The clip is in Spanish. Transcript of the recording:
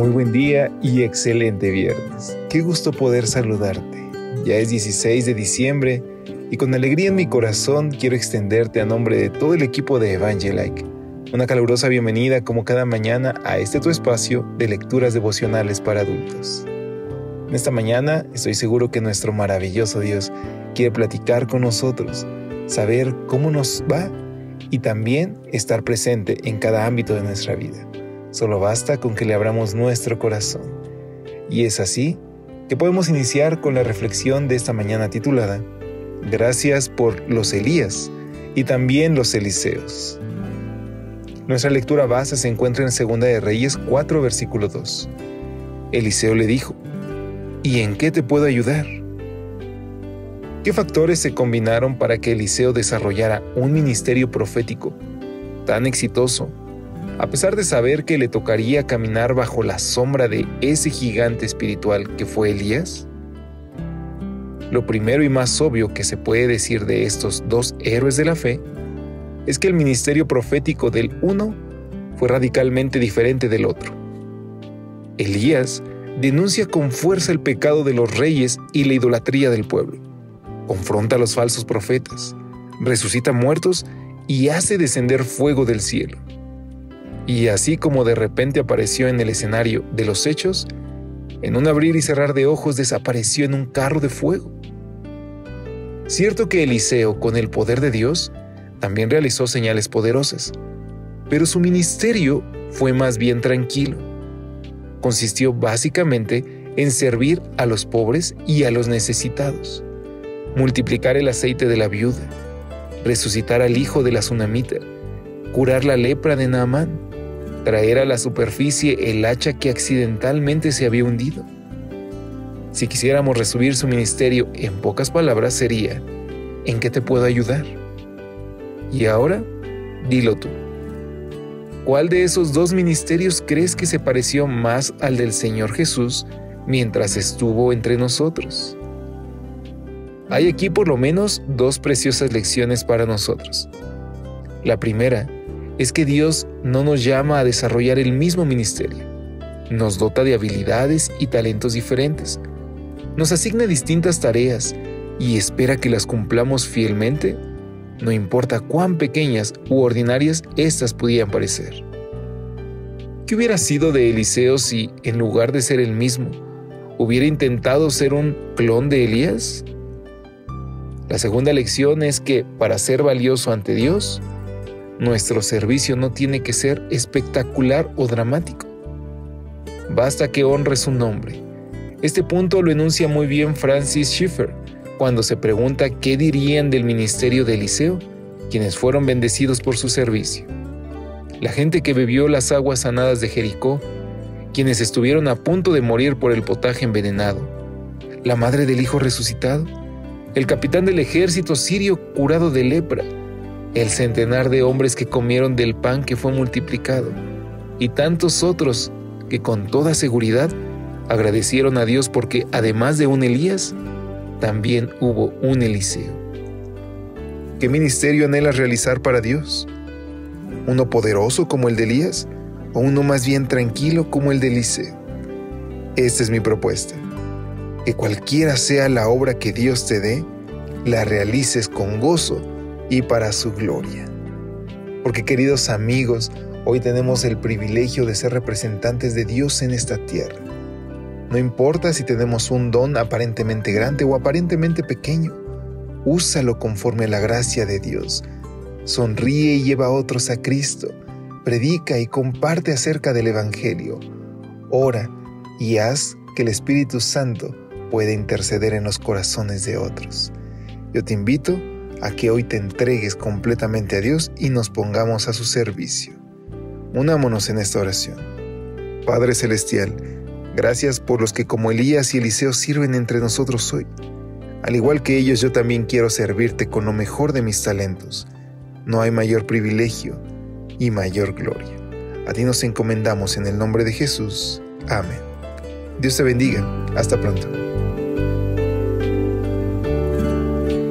Muy buen día y excelente viernes. Qué gusto poder saludarte. Ya es 16 de diciembre y con alegría en mi corazón quiero extenderte a nombre de todo el equipo de Evangelike una calurosa bienvenida como cada mañana a este tu espacio de lecturas devocionales para adultos. En esta mañana estoy seguro que nuestro maravilloso Dios quiere platicar con nosotros, saber cómo nos va y también estar presente en cada ámbito de nuestra vida. Solo basta con que le abramos nuestro corazón. Y es así que podemos iniciar con la reflexión de esta mañana titulada Gracias por los Elías y también los Eliseos. Nuestra lectura base se encuentra en 2 de Reyes 4, versículo 2. Eliseo le dijo, ¿y en qué te puedo ayudar? ¿Qué factores se combinaron para que Eliseo desarrollara un ministerio profético tan exitoso, a pesar de saber que le tocaría caminar bajo la sombra de ese gigante espiritual que fue Elías? Lo primero y más obvio que se puede decir de estos dos héroes de la fe es que el ministerio profético del uno fue radicalmente diferente del otro. Elías denuncia con fuerza el pecado de los reyes y la idolatría del pueblo. Confronta a los falsos profetas, resucita muertos y hace descender fuego del cielo. Y así como de repente apareció en el escenario de los hechos, en un abrir y cerrar de ojos desapareció en un carro de fuego. Cierto que Eliseo, con el poder de Dios, también realizó señales poderosas, pero su ministerio fue más bien tranquilo. Consistió básicamente en servir a los pobres y a los necesitados, multiplicar el aceite de la viuda, resucitar al hijo de la tsunamita, curar la lepra de Naamán, traer a la superficie el hacha que accidentalmente se había hundido. Si quisiéramos resumir su ministerio en pocas palabras sería, ¿en qué te puedo ayudar? Y ahora, dilo tú. ¿Cuál de esos dos ministerios crees que se pareció más al del Señor Jesús mientras estuvo entre nosotros? Hay aquí por lo menos dos preciosas lecciones para nosotros. La primera es que Dios no nos llama a desarrollar el mismo ministerio. Nos dota de habilidades y talentos diferentes. Nos asigna distintas tareas y espera que las cumplamos fielmente no importa cuán pequeñas u ordinarias éstas pudieran parecer. ¿Qué hubiera sido de Eliseo si, en lugar de ser el mismo, hubiera intentado ser un clon de Elías? La segunda lección es que para ser valioso ante Dios, nuestro servicio no tiene que ser espectacular o dramático. Basta que honre su nombre. Este punto lo enuncia muy bien Francis Schiffer cuando se pregunta qué dirían del ministerio de Eliseo, quienes fueron bendecidos por su servicio. La gente que bebió las aguas sanadas de Jericó, quienes estuvieron a punto de morir por el potaje envenenado, la madre del hijo resucitado, el capitán del ejército sirio curado de lepra, el centenar de hombres que comieron del pan que fue multiplicado, y tantos otros que con toda seguridad agradecieron a Dios porque además de un Elías, también hubo un Eliseo. ¿Qué ministerio anhelas realizar para Dios? ¿Uno poderoso como el de Elías o uno más bien tranquilo como el de Eliseo? Esta es mi propuesta. Que cualquiera sea la obra que Dios te dé, la realices con gozo y para su gloria. Porque queridos amigos, hoy tenemos el privilegio de ser representantes de Dios en esta tierra. No importa si tenemos un don aparentemente grande o aparentemente pequeño, úsalo conforme a la gracia de Dios. Sonríe y lleva a otros a Cristo. Predica y comparte acerca del Evangelio. Ora y haz que el Espíritu Santo pueda interceder en los corazones de otros. Yo te invito a que hoy te entregues completamente a Dios y nos pongamos a su servicio. Unámonos en esta oración. Padre Celestial, gracias por los que como Elías y Eliseo sirven entre nosotros hoy. Al igual que ellos, yo también quiero servirte con lo mejor de mis talentos. No hay mayor privilegio y mayor gloria. A ti nos encomendamos en el nombre de Jesús. Amén. Dios te bendiga. Hasta pronto.